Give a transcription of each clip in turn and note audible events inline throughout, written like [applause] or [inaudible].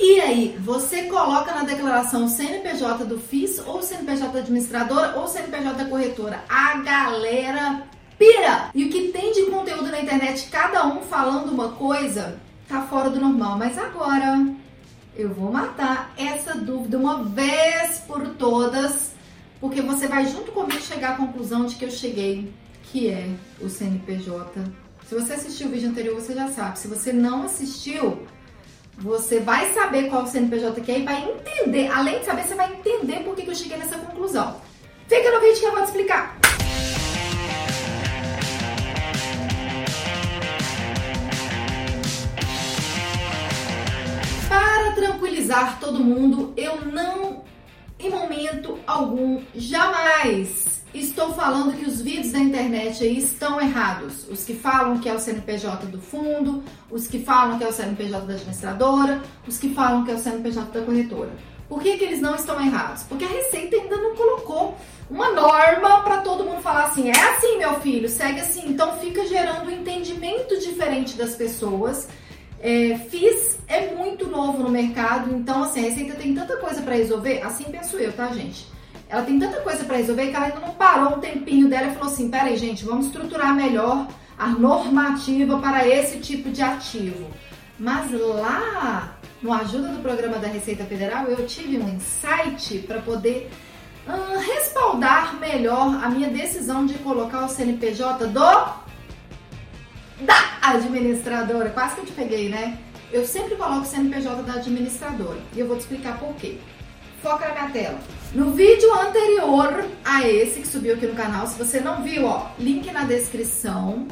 E aí, você coloca na declaração CNPJ do FIS ou CNPJ administradora ou CNPJ corretora? A galera pira! E o que tem de conteúdo na internet, cada um falando uma coisa, tá fora do normal. Mas agora eu vou matar essa dúvida uma vez por todas, porque você vai junto comigo chegar à conclusão de que eu cheguei, que é o CNPJ. Se você assistiu o vídeo anterior, você já sabe. Se você não assistiu, você vai saber qual o CNPJ que é e vai entender. Além de saber, você vai entender por que eu cheguei nessa conclusão. Fica no vídeo que eu vou te explicar. Para tranquilizar todo mundo, eu não, em momento algum, jamais estou falando que os vídeos da internet aí estão errados. Os que falam que é o CNPJ do fundo, os que falam que é o CNPJ da administradora, os que falam que é o CNPJ da corretora. Por que, que eles não estão errados? Porque a Receita ainda não colocou uma norma para todo mundo falar assim: é assim, meu filho, segue assim. Então fica gerando um entendimento diferente das pessoas. É, FIS é muito novo no mercado, então assim, a Receita tem tanta coisa para resolver, assim penso eu, tá, gente? Ela tem tanta coisa para resolver que ela ainda não parou um tempinho dela e falou assim: peraí, gente, vamos estruturar melhor a normativa para esse tipo de ativo. Mas lá no ajuda do programa da Receita Federal, eu tive um insight para poder hum, respaldar melhor a minha decisão de colocar o CNPJ do da administradora. Quase que eu te peguei, né? Eu sempre coloco o CNPJ da administradora e eu vou te explicar por quê. Foca na minha tela. No vídeo anterior a esse que subiu aqui no canal, se você não viu, ó, link na descrição,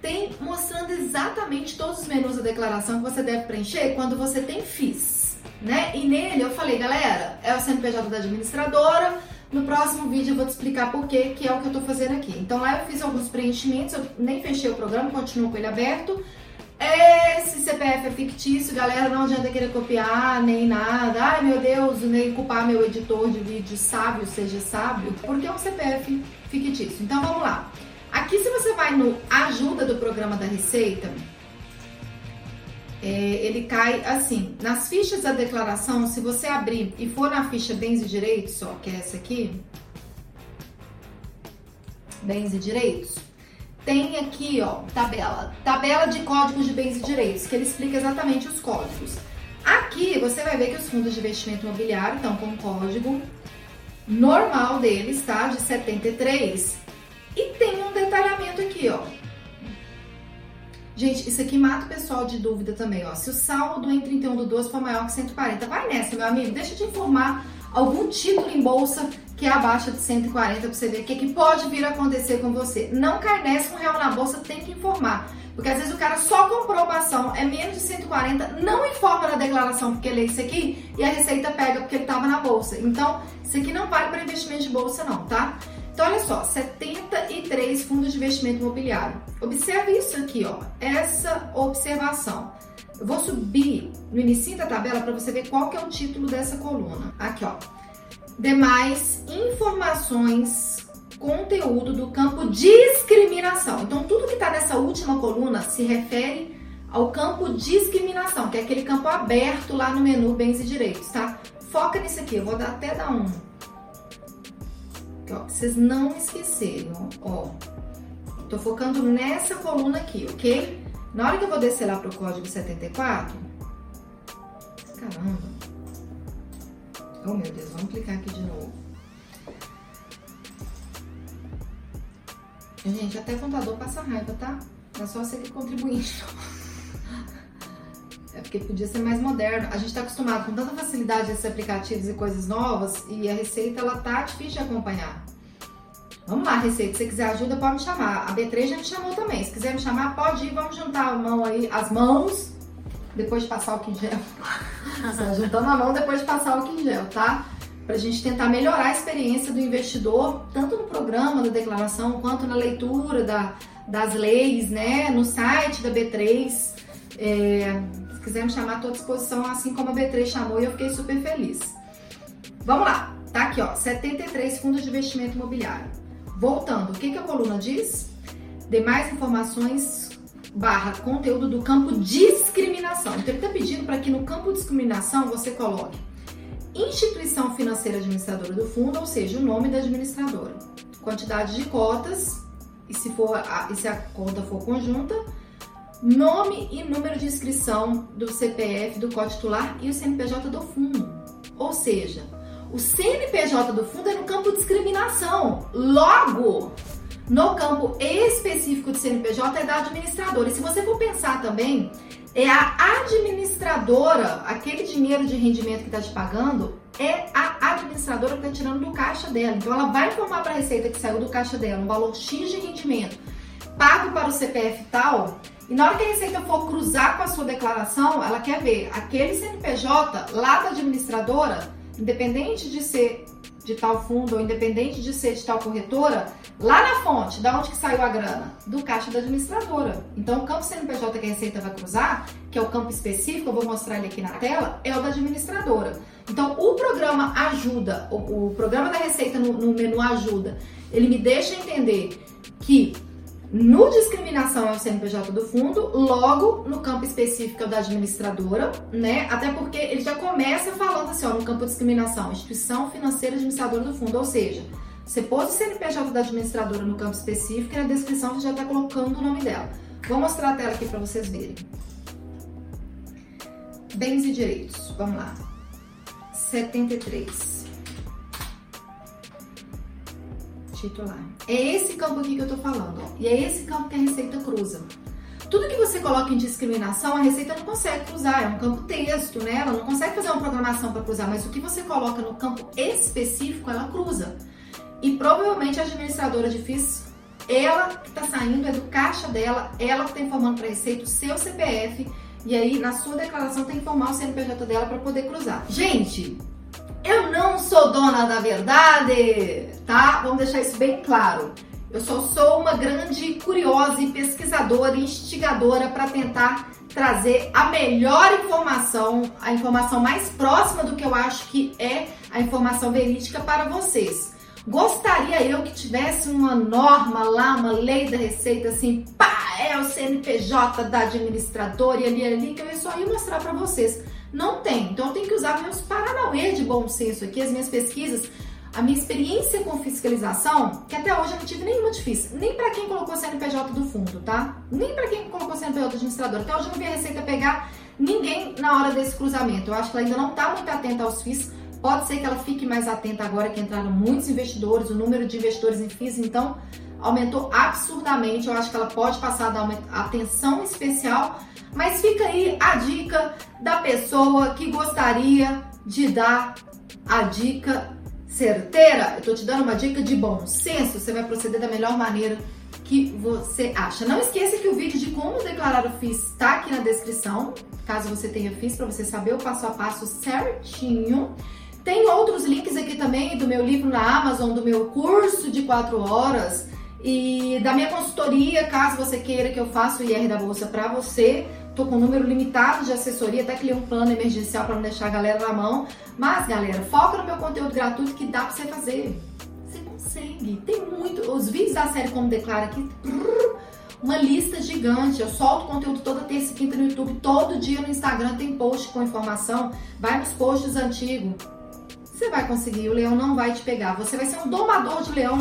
tem mostrando exatamente todos os menus da declaração que você deve preencher quando você tem FIS, né? E nele eu falei, galera, é o CNPJ da administradora. No próximo vídeo eu vou te explicar por quê, que é o que eu tô fazendo aqui. Então lá eu fiz alguns preenchimentos, eu nem fechei o programa, continuo com ele aberto. Esse CPF é fictício, galera, não adianta querer copiar nem nada. Ai meu Deus, nem culpar meu editor de vídeo sábio, seja sábio, porque é um CPF fictício. Então vamos lá. Aqui, se você vai no ajuda do programa da Receita, é, ele cai assim. Nas fichas da declaração, se você abrir e for na ficha bens e direitos, ó, que é essa aqui, bens e direitos, tem aqui, ó, tabela. Tabela de códigos de bens e direitos, que ele explica exatamente os códigos. Aqui você vai ver que os fundos de investimento imobiliário estão com o código normal deles, tá? De 73. E tem um detalhamento aqui, ó. Gente, isso aqui mata o pessoal de dúvida também, ó. Se o saldo em 31 do 12 for maior que 140, vai nessa, meu amigo. Deixa eu te informar algum título em bolsa que é abaixo de 140 para você ver o que, que pode vir a acontecer com você. Não cai nessa, um real na bolsa tem que informar. Porque às vezes o cara só comprou uma ação, é menos de 140, não informa na declaração porque lê isso aqui e a receita pega porque ele estava na bolsa. Então, isso aqui não vale para investimento de bolsa não, tá? Então, olha só, 73 fundos de investimento imobiliário. Observe isso aqui, ó, essa observação. Eu vou subir no início da tabela para você ver qual que é o título dessa coluna. Aqui, ó. Demais informações, conteúdo do campo discriminação. Então, tudo que está nessa última coluna se refere ao campo discriminação, que é aquele campo aberto lá no menu bens e direitos, tá? Foca nisso aqui, eu vou dar, até dar um. Aqui, ó, pra vocês não esquecerem, ó. Tô focando nessa coluna aqui, ok? Na hora que eu vou descer lá pro código 74, caramba. Oh meu Deus, vamos clicar aqui de novo. Gente, até contador passa raiva, tá? É só você que contribuindo. É porque podia ser mais moderno. A gente está acostumado com tanta facilidade esses aplicativos e coisas novas e a receita ela tá difícil de acompanhar. Vamos lá, Receita. Se quiser ajuda, pode me chamar. A B3 já me chamou também. Se quiser me chamar, pode ir. Vamos juntar a mão aí, as mãos, depois de passar o gel. [laughs] juntando a mão depois de passar o gel, tá? Pra gente tentar melhorar a experiência do investidor, tanto no programa da declaração, quanto na leitura da, das leis, né? No site da B3. É, se quiser me chamar, estou à disposição, assim como a B3 chamou e eu fiquei super feliz. Vamos lá, tá aqui, ó, 73 fundos de investimento imobiliário. Voltando, o que, que a coluna diz? Demais informações, barra conteúdo do campo discriminação. Então ele está pedindo para que no campo discriminação você coloque instituição financeira administradora do fundo, ou seja, o nome da administradora, quantidade de cotas e se for a, e se a conta for conjunta, nome e número de inscrição do CPF do co-titular e o CNPJ do fundo. Ou seja, o CNPJ do fundo é no campo discriminação. Logo, no campo específico de CNPJ é da administradora. E se você for pensar também, é a administradora, aquele dinheiro de rendimento que está te pagando, é a administradora que está tirando do caixa dela. Então ela vai informar para a Receita que saiu do caixa dela um valor X de rendimento pago para o CPF tal. E na hora que a Receita for cruzar com a sua declaração, ela quer ver aquele CNPJ lá da administradora, independente de ser de tal fundo ou independente de ser de tal corretora, lá na fonte, da onde que saiu a grana? Do caixa da administradora. Então, o campo CNPJ que a Receita vai cruzar, que é o campo específico, eu vou mostrar ele aqui na tela, é o da administradora. Então, o programa ajuda, o, o programa da Receita no, no menu ajuda, ele me deixa entender que no discriminação é o CNPJ do fundo, logo no campo específico é o da administradora, né? Até porque ele já começa falando assim, ó, no campo discriminação, instituição financeira administradora do fundo, ou seja, você pôs o CNPJ da administradora no campo específico e na descrição você já está colocando o nome dela. Vou mostrar a tela aqui para vocês verem. Bens e direitos, vamos lá. 73. Titular. É esse campo aqui que eu tô falando, ó. E é esse campo que a Receita cruza. Tudo que você coloca em discriminação, a Receita não consegue cruzar, é um campo texto, né? Ela não consegue fazer uma programação para cruzar, mas o que você coloca no campo específico, ela cruza. E provavelmente a administradora de FIIs, ela que está saindo é do caixa dela, ela que está informando para a Receita o seu CPF, e aí na sua declaração tem que informar o CNPJ dela para poder cruzar. Gente, eu não sou dona da verdade, tá? Vamos deixar isso bem claro. Eu só sou uma grande curiosa e pesquisadora instigadora para tentar trazer a melhor informação, a informação mais próxima do que eu acho que é a informação verídica para vocês. Gostaria eu que tivesse uma norma lá, uma lei da receita assim, pá, é o CNPJ da administradora e ali ali que eu só ia mostrar para vocês. Não tem. Então eu tenho que usar meus paranauê de bom senso aqui, as minhas pesquisas, a minha experiência com fiscalização, que até hoje eu não tive nenhuma difícil, nem para quem colocou CNPJ do fundo, tá? Nem para quem colocou CNPJ do administrador. Até hoje eu não vi a Receita pegar ninguém na hora desse cruzamento. Eu acho que ela ainda não está muito atenta aos FIIs. Pode ser que ela fique mais atenta agora que entraram muitos investidores, o número de investidores em FIIs, então aumentou absurdamente. Eu acho que ela pode passar a dar uma atenção especial mas fica aí a dica da pessoa que gostaria de dar a dica certeira. Eu tô te dando uma dica de bom senso, você vai proceder da melhor maneira que você acha. Não esqueça que o vídeo de como declarar o FIIs está aqui na descrição, caso você tenha FIIs, para você saber o passo a passo certinho. Tem outros links aqui também do meu livro na Amazon, do meu curso de 4 horas e da minha consultoria, caso você queira que eu faça o IR da bolsa para você. Tô com um número limitado de assessoria, até criei um plano emergencial para não deixar a galera na mão. Mas, galera, foca no meu conteúdo gratuito que dá para você fazer. Você consegue. Tem muito. Os vídeos da série Como Declara aqui. Uma lista gigante. Eu solto conteúdo toda terça e quinta no YouTube. Todo dia no Instagram tem post com informação. Vai nos posts antigos. Você vai conseguir. O leão não vai te pegar. Você vai ser um domador de leão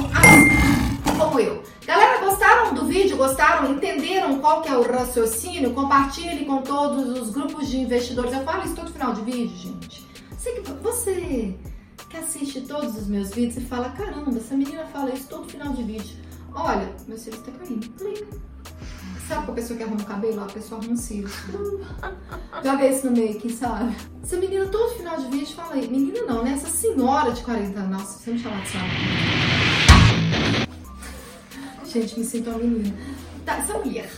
assim como eu. Galera, gostaram do vídeo? Gostaram? Entenderam qual que é o raciocínio? Compartilhe com todos os grupos de investidores. Eu falo isso todo final de vídeo, gente. Você que, você que assiste todos os meus vídeos e fala, caramba, essa menina fala isso todo final de vídeo. Olha, meu cílio está caindo. Clica. Sabe a pessoa que arruma o cabelo? A pessoa arruma o cílio. [laughs] Joga isso no meio aqui, sabe? Essa menina todo final de vídeo fala. Menina não, né? Essa senhora de 40 anos. Nossa, você me chamar de senhora. Gente, me sinto uma menina. Tá, essa mulher.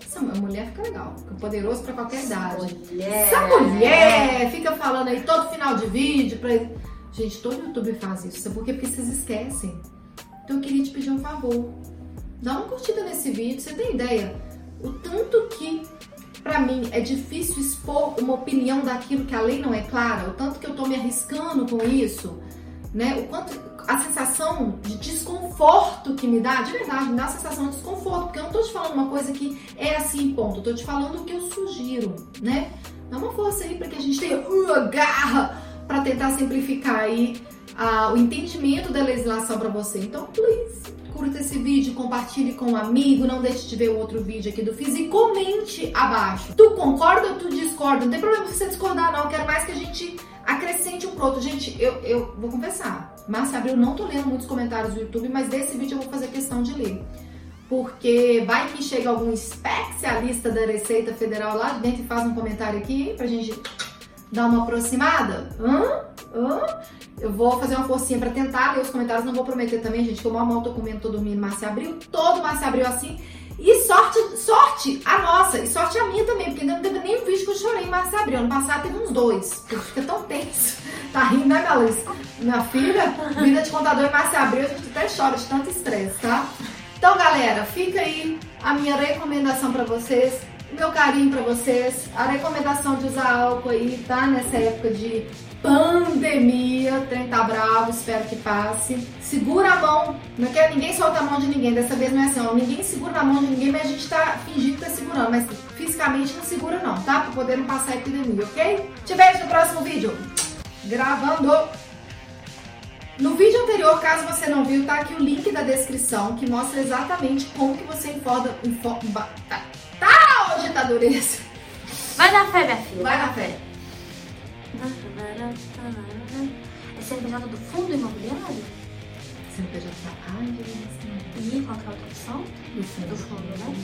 Essa mulher fica legal. Fica poderoso pra qualquer idade. Mulher. Essa mulher fica falando aí todo final de vídeo. Pra... Gente, todo YouTube faz isso. Sabe por quê? Porque vocês esquecem. Então eu queria te pedir um favor. Dá uma curtida nesse vídeo. Você tem ideia? O tanto que para mim é difícil expor uma opinião daquilo que a lei não é clara, o tanto que eu tô me arriscando com isso, né? O quanto a sensação de desconforto que me dá, de verdade, me dá a sensação de desconforto, porque eu não tô te falando uma coisa que é assim, ponto. Eu tô te falando o que eu sugiro, né? Dá uma força aí para que a gente tenha uh, garra para tentar simplificar aí uh, o entendimento da legislação para você. Então, please, curta esse vídeo, compartilhe com um amigo, não deixe de ver o outro vídeo aqui do Fiz e comente abaixo. Tu concorda ou tu discorda? Não tem problema você discordar, não. Eu quero mais que a gente pro outro. Gente, eu, eu vou confessar. Márcia Abril, não tô lendo muitos comentários do YouTube, mas desse vídeo eu vou fazer questão de ler. Porque vai que chega algum especialista da Receita Federal lá dentro e faz um comentário aqui pra gente dar uma aproximada. Hã? Hã? Eu vou fazer uma forcinha pra tentar ler os comentários, não vou prometer também, gente, que eu mal mal tô comendo, tô dormindo Márcia Abril, todo Márcia Abril assim. E sorte, sorte a nossa, e sorte a minha também, porque não teve nem um vídeo que eu chorei em março abril. Ano passado teve uns dois, porque fica tão tenso. Tá rindo, né, Galês? Minha filha, vida de contador em março abril, a gente até chora de tanto estresse, tá? Então, galera, fica aí a minha recomendação para vocês, meu carinho para vocês, a recomendação de usar álcool aí, tá? Nessa época de pandemia, o trem tá bravo, espero que passe. Segura a mão, não quero ninguém solta a mão de ninguém, dessa vez não é assim, ó, ninguém segura na mão de ninguém, mas a gente tá fingindo que tá segurando, mas fisicamente não segura não, tá? Pra poder não passar a epidemia, ok? Te vejo no próximo vídeo. Gravando! No vídeo anterior, caso você não viu, tá aqui o link da descrição que mostra exatamente como que você informa... informa tá, tá, hoje tá dureza. Vai na fé, minha filha. Vai na fé. É CNPJ do Fundo Imobiliário? CNPJ da Ai, E qual que é a outra opção? Do fundo. Do fundo, né?